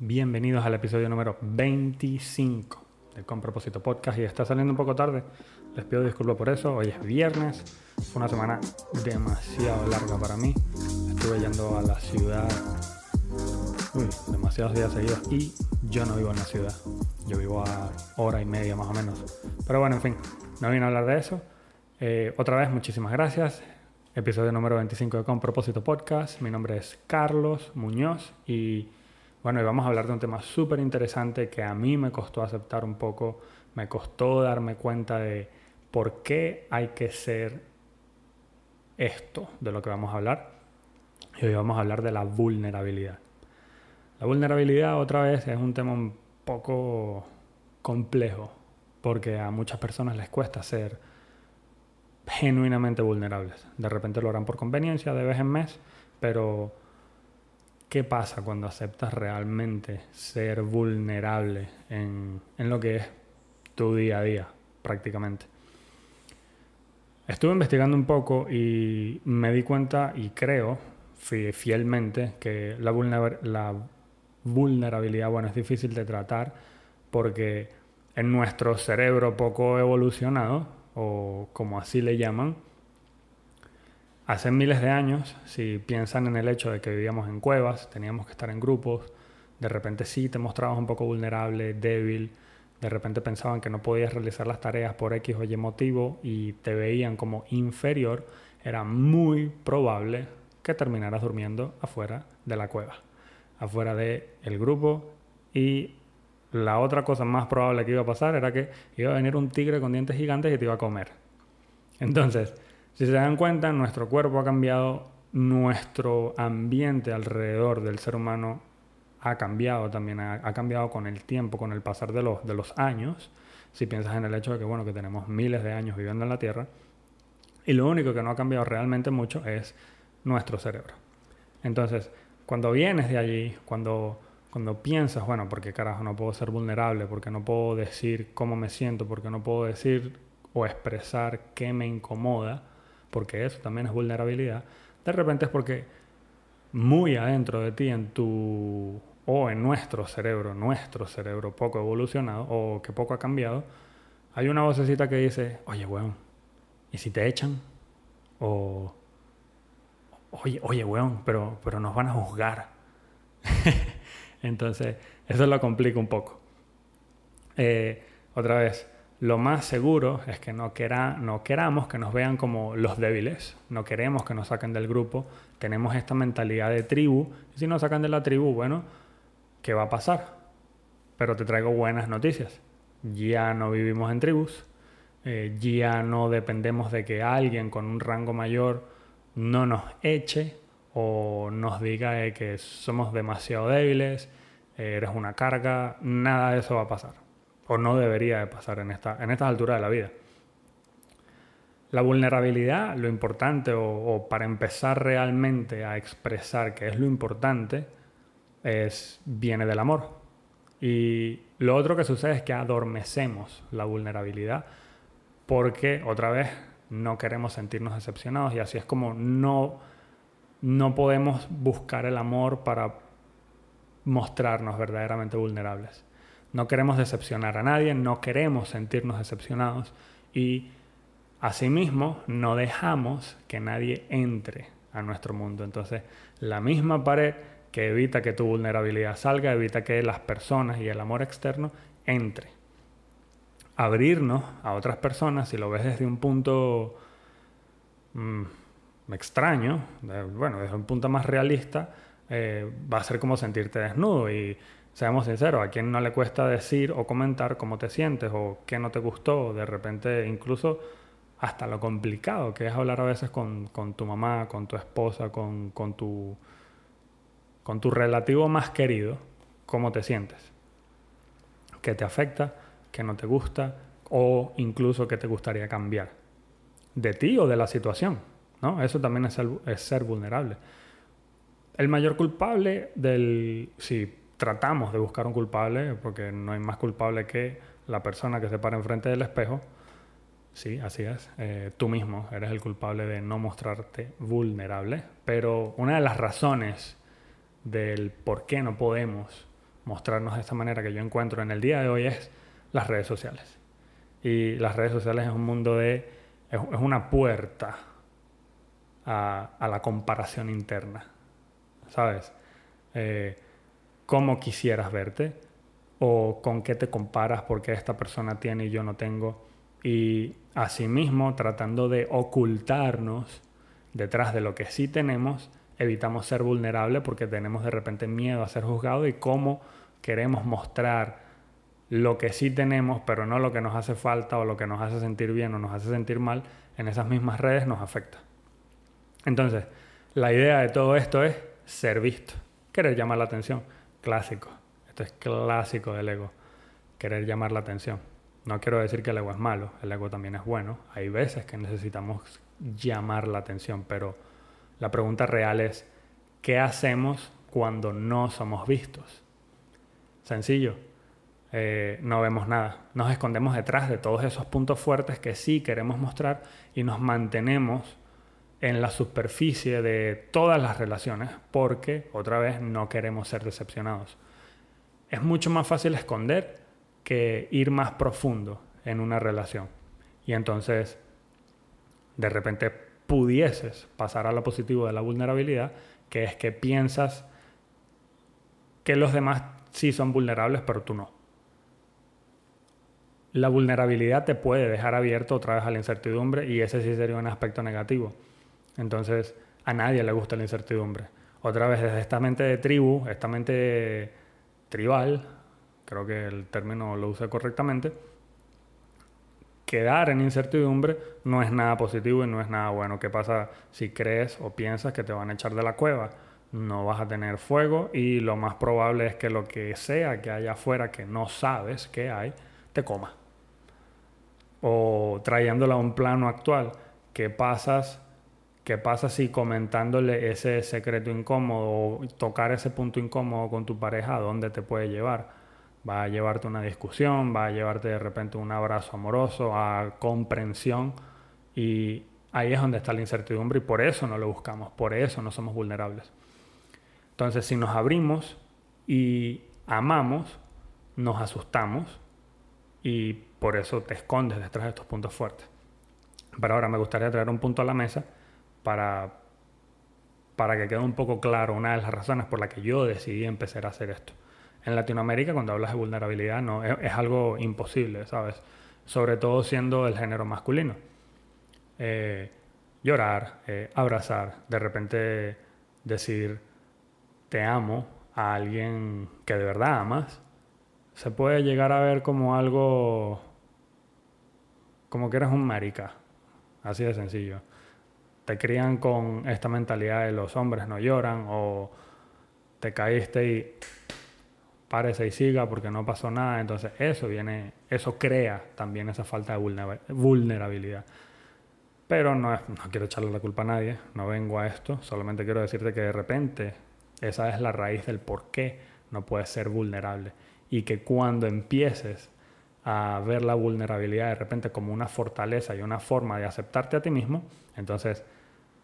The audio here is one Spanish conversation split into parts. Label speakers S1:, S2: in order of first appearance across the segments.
S1: Bienvenidos al episodio número 25 de Con Propósito Podcast y está saliendo un poco tarde. Les pido disculpas por eso. Hoy es viernes. Fue una semana demasiado larga para mí. Estuve yendo a la ciudad uy, demasiados días seguidos y yo no vivo en la ciudad. Yo vivo a hora y media más o menos. Pero bueno, en fin, no vine a hablar de eso. Eh, otra vez, muchísimas gracias. Episodio número 25 de Con Propósito Podcast. Mi nombre es Carlos Muñoz y bueno, hoy vamos a hablar de un tema súper interesante que a mí me costó aceptar un poco, me costó darme cuenta de por qué hay que ser esto de lo que vamos a hablar. Y hoy vamos a hablar de la vulnerabilidad. La vulnerabilidad otra vez es un tema un poco complejo porque a muchas personas les cuesta ser genuinamente vulnerables. De repente lo harán por conveniencia de vez en mes, pero ¿qué pasa cuando aceptas realmente ser vulnerable en, en lo que es tu día a día prácticamente? Estuve investigando un poco y me di cuenta y creo fielmente que la, vulnerabilidad, bueno, es difícil de tratar porque en nuestro cerebro poco evolucionado, o como así le llaman, hace miles de años, si piensan en el hecho de que vivíamos en cuevas, teníamos que estar en grupos, de repente sí te mostrabas un poco vulnerable, débil, de repente pensaban que no podías realizar las tareas por X o Y motivo y te veían como inferior, era muy probable que terminaras durmiendo afuera de la cueva afuera del el grupo y la otra cosa más probable que iba a pasar era que iba a venir un tigre con dientes gigantes y te iba a comer. Entonces, si se dan cuenta, nuestro cuerpo ha cambiado, nuestro ambiente alrededor del ser humano ha cambiado también, ha, cambiado con el tiempo, con el pasar de los, de los años. Si piensas en el hecho de que, bueno, que tenemos miles de años viviendo en la Tierra, y lo único que no ha cambiado realmente mucho es nuestro cerebro. Entonces, cuando vienes de allí, cuando, cuando piensas, bueno, porque carajo no puedo ser vulnerable, porque no puedo decir cómo me siento, porque no puedo decir o expresar qué me incomoda, porque eso también es vulnerabilidad, de repente es porque muy adentro de ti, en tu o en nuestro cerebro, nuestro cerebro poco evolucionado o que poco ha cambiado, hay una vocecita que dice, oye, weón, ¿y si te echan? O oye, oye, weón, pero, pero nos van a juzgar. Entonces, eso lo complica un poco. Eh, otra vez, lo más seguro es que no, no queramos que nos vean como los débiles, no queremos que nos saquen del grupo, tenemos esta mentalidad de tribu, y si nos sacan de la tribu, bueno, ¿qué va a pasar? Pero te traigo buenas noticias. Ya no vivimos en tribus, eh, ya no dependemos de que alguien con un rango mayor no nos eche o nos diga que somos demasiado débiles, eres una carga, nada de eso va a pasar. O no debería de pasar en, esta, en estas alturas de la vida. La vulnerabilidad, lo importante, o, para empezar realmente a expresar qué es lo importante, es, viene del amor. Y lo otro que sucede es que adormecemos la vulnerabilidad porque, otra vez, no queremos sentirnos decepcionados y así es como no, no podemos buscar el amor para mostrarnos verdaderamente vulnerables. No queremos decepcionar a nadie, no queremos sentirnos decepcionados y asimismo no dejamos que nadie entre a nuestro mundo. Entonces, la misma pared que evita que tu vulnerabilidad salga, evita que las personas y el amor externo entre abrirnos a otras personas, si lo ves desde un punto mm, extraño, bueno, desde un punto más realista, eh, va a ser como sentirte desnudo. Y seamos sinceros, a quien no le cuesta decir o comentar cómo te sientes o qué no te gustó, de repente incluso hasta lo complicado que es hablar a veces con, tu mamá, con tu esposa, con, con, tu, con tu relativo más querido, cómo te sientes, qué te afecta que no te gusta o incluso que te gustaría cambiar de ti o de la situación. ¿no? Eso también es ser, vulnerable. El mayor culpable del... Si tratamos de buscar un culpable, porque no hay más culpable que la persona que se para enfrente del espejo, sí, así es, eh, tú mismo eres el culpable de no mostrarte vulnerable, pero una de las razones del por qué no podemos mostrarnos de esta manera que yo encuentro en el día de hoy es las redes sociales. Y las redes sociales es un mundo de... es, una puerta a, a, la comparación interna. ¿Sabes? Eh, ¿Cómo quisieras verte? ¿O con qué te comparas porque esta persona tiene y yo no tengo? Y asimismo, tratando de ocultarnos detrás de lo que sí tenemos, evitamos ser vulnerables porque tenemos de repente miedo a ser juzgados y cómo queremos mostrar lo que sí tenemos, pero no lo que nos hace falta o lo que nos hace sentir bien o nos hace sentir mal, en esas mismas redes nos afecta. Entonces, la idea de todo esto es ser visto, querer llamar la atención. Clásico. Esto es clásico del ego. Querer llamar la atención. No quiero decir que el ego es malo, el ego también es bueno. Hay veces que necesitamos llamar la atención, pero la pregunta real es, ¿qué hacemos cuando no somos vistos? Sencillo, eh, no vemos nada. Nos escondemos detrás de todos esos puntos fuertes que sí queremos mostrar y nos mantenemos en la superficie de todas las relaciones porque, otra vez, no queremos ser decepcionados. Es mucho más fácil esconder que ir más profundo en una relación. Y entonces, de repente pudieses pasar a lo positivo de la vulnerabilidad, que es que piensas que los demás sí son vulnerables, pero tú no. La vulnerabilidad te puede dejar abierto otra vez a la incertidumbre y ese sí sería un aspecto negativo. Entonces, a nadie le gusta la incertidumbre. Otra vez, desde esta mente de tribu, esta mente tribal, creo que el término lo usé correctamente, quedar en incertidumbre no es nada positivo y no es nada bueno. ¿Qué pasa si crees o piensas que te van a echar de la cueva? No vas a tener fuego y lo más probable es que lo que sea que haya afuera que no sabes que hay, te coma. O trayéndolo a un plano actual, ¿qué pasas? ¿Qué pasa si comentándole ese secreto incómodo o tocar ese punto incómodo con tu pareja, a dónde te puede llevar? va a llevarte una discusión, va a llevarte de repente un abrazo amoroso, a comprensión y ahí es donde está la incertidumbre y por eso no lo buscamos, por eso no somos vulnerables. Entonces, si nos abrimos y amamos, nos asustamos y por eso te escondes detrás de estos puntos fuertes. Pero ahora me gustaría traer un punto a la mesa para, para que quede un poco claro una de las razones por las que yo decidí empezar a hacer esto en Latinoamérica cuando hablas de vulnerabilidad no es, algo imposible, ¿sabes? Sobre todo siendo el género masculino. Eh, llorar, eh, abrazar, de repente decir te amo a alguien que de verdad amas, se puede llegar a ver como algo como que eres un marica, así de sencillo. Te crían con esta mentalidad de los hombres no lloran o te caíste y párese y siga porque no pasó nada. Entonces eso viene, eso crea también esa falta de vulnerabilidad. Pero no, no quiero echarle la culpa a nadie, no vengo a esto, solamente quiero decirte que de repente esa es la raíz del por qué no puedes ser vulnerable. Y que cuando empieces a ver la vulnerabilidad de repente como una fortaleza y una forma de aceptarte a ti mismo, entonces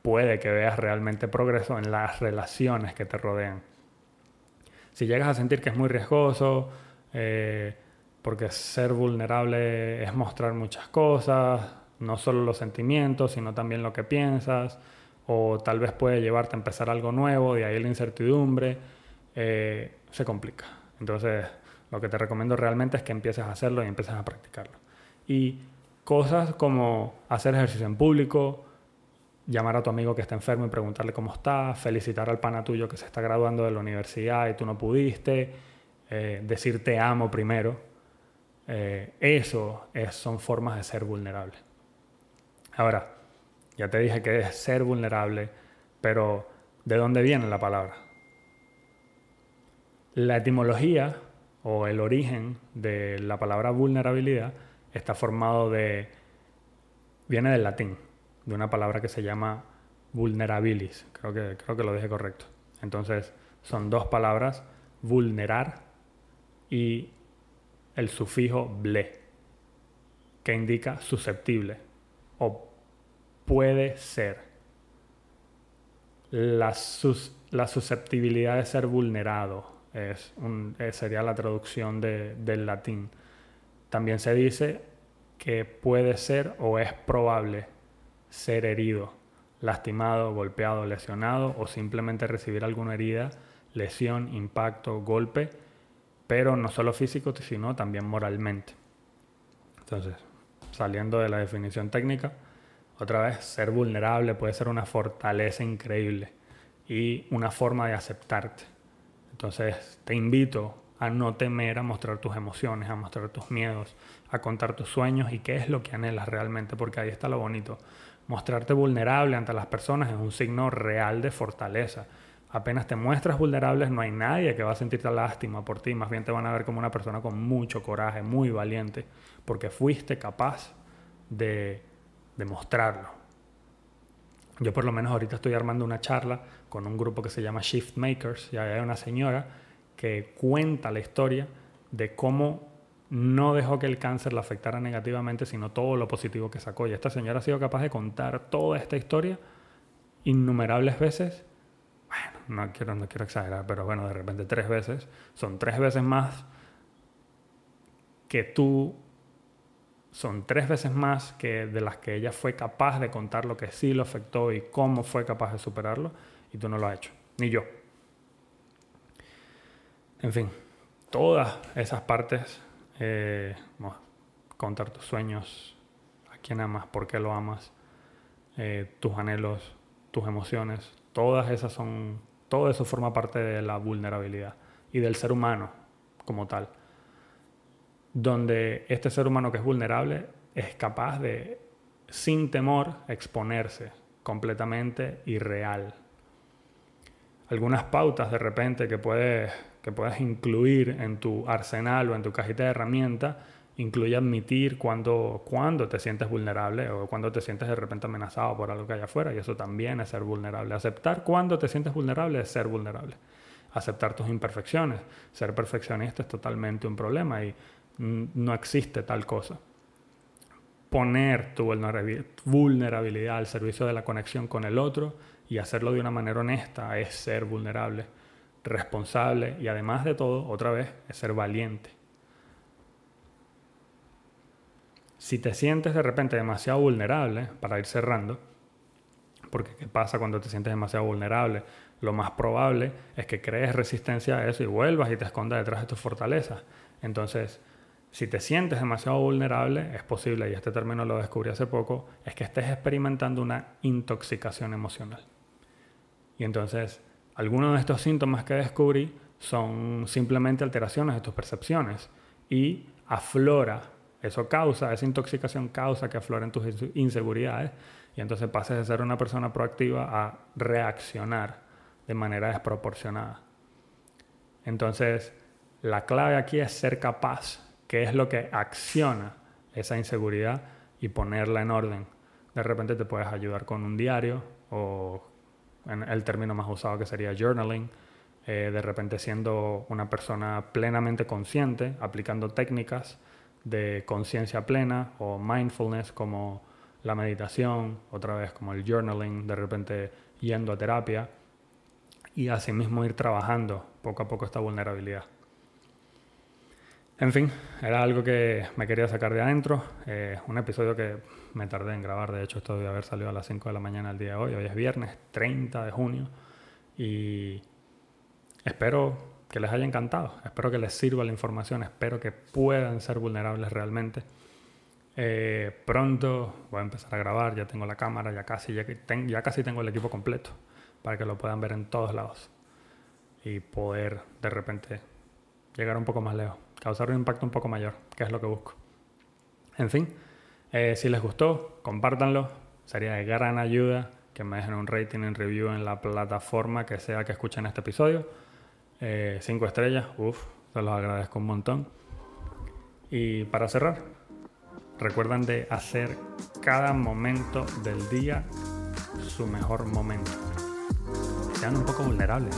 S1: puede que veas realmente progreso en las relaciones que te rodean si llegas a sentir que es muy riesgoso, eh, porque ser vulnerable es mostrar muchas cosas, no solo los sentimientos, sino también lo que piensas, o tal vez puede llevarte a empezar algo nuevo, de ahí la incertidumbre, eh, se complica. Entonces, lo que te recomiendo realmente es que empieces a hacerlo y empieces a practicarlo. Y cosas como hacer ejercicio en público, llamar a tu amigo que está enfermo y preguntarle cómo está, felicitar al pana tuyo que se está graduando de la universidad y tú no pudiste, eh, decir te amo primero. Eh, eso es, son formas de ser vulnerable. Ahora, ya te dije que es ser vulnerable, pero ¿de dónde viene la palabra? La etimología o el origen de la palabra vulnerabilidad está formado de... viene del latín, de una palabra que se llama vulnerabilis. Creo que, creo que lo dije correcto. Entonces, son dos palabras, vulnerar y el sufijo ble, que indica susceptible o puede ser. La, la susceptibilidad de ser vulnerado, es eh, sería la traducción del latín. También se dice que puede ser o es probable ser herido, lastimado, golpeado, lesionado o simplemente recibir alguna herida, lesión, impacto, golpe, pero no solo físico, sino también moralmente. Entonces, saliendo de la definición técnica, otra vez, ser vulnerable puede ser una fortaleza increíble y una forma de aceptarte. Entonces, te invito a no temer a mostrar tus emociones, a mostrar tus miedos, a contar tus sueños y qué es lo que anhelas realmente, porque ahí está lo bonito. Mostrarte vulnerable ante las personas es un signo real de fortaleza. Apenas te muestras vulnerable, no hay nadie que va a sentirte lástima por ti, más bien te van a ver como una persona con mucho coraje, muy valiente, porque fuiste capaz de, de mostrarlo. Yo por lo menos ahorita estoy armando una charla con un grupo que se llama Shift Makers y hay una señora que cuenta la historia de cómo no dejó que el cáncer la afectara negativamente, sino todo lo positivo que sacó. Y esta señora ha sido capaz de contar toda esta historia innumerables veces. Bueno, no quiero, no quiero exagerar, pero bueno, de repente tres veces. Son tres veces más que tú, son tres veces más que de las que ella fue capaz de contar lo que sí lo afectó y cómo fue capaz de superarlo, y tú no lo has hecho, ni yo. En fin, todas esas partes, eh, contar tus sueños, a quién amas, por qué lo amas, eh, tus anhelos, tus emociones, todas esas son, todo eso forma parte de la vulnerabilidad y del ser humano como tal, donde este ser humano que es vulnerable es capaz de, sin temor, exponerse completamente y real. Algunas pautas de repente que puedes que puedas incluir en tu arsenal o en tu cajita de herramientas incluye admitir cuando, cuando te sientes vulnerable o cuando te sientes de repente amenazado por algo que hay afuera y eso también es ser vulnerable. Aceptar cuando te sientes vulnerable es ser vulnerable. Aceptar tus imperfecciones. Ser perfeccionista es totalmente un problema y no existe tal cosa. Poner tu vulnerabilidad al servicio de la conexión con el otro y hacerlo de una manera honesta es ser vulnerable responsable y además de todo, otra vez, es ser valiente. Si te sientes de repente demasiado vulnerable, para ir cerrando, porque ¿qué pasa cuando te sientes demasiado vulnerable? Lo más probable es que crees resistencia a eso y vuelvas y te escondas detrás de tus fortalezas. Entonces, si te sientes demasiado vulnerable, es posible, y este término lo descubrí hace poco, es que estés experimentando una intoxicación emocional. Y entonces algunos de estos síntomas que descubrí son simplemente alteraciones de tus percepciones y aflora, eso causa, esa intoxicación causa que afloren tus inseguridades y entonces pases de ser una persona proactiva a reaccionar de manera desproporcionada. Entonces, la clave aquí es ser capaz, que es lo que acciona esa inseguridad y ponerla en orden. De repente te puedes ayudar con un diario o el término más usado que sería journaling, eh, de repente siendo una persona plenamente consciente, aplicando técnicas de conciencia plena o mindfulness como la meditación, otra vez como el journaling, de repente yendo a terapia y asimismo ir trabajando poco a poco esta vulnerabilidad. En fin, era algo que me quería sacar de adentro. Eh, un episodio que me tardé en grabar, de hecho, esto debe haber salido a las 5 de la mañana el día de hoy. Hoy es viernes 30 de junio y espero que les haya encantado. Espero que les sirva la información. Espero que puedan ser vulnerables realmente. Eh, pronto voy a empezar a grabar. Ya tengo la cámara, ya casi, ya, ya casi tengo el equipo completo para que lo puedan ver en todos lados y poder de repente llegar un poco más lejos causar un impacto un poco mayor, que es lo que busco. En fin, eh, si les gustó, compártanlo. Sería de gran ayuda que me dejen un rating en review en la plataforma que sea que escuchen este episodio. Eh, cinco estrellas, uff, se los agradezco un montón. Y para cerrar, recuerden de hacer cada momento del día su mejor momento. Sean un poco vulnerables.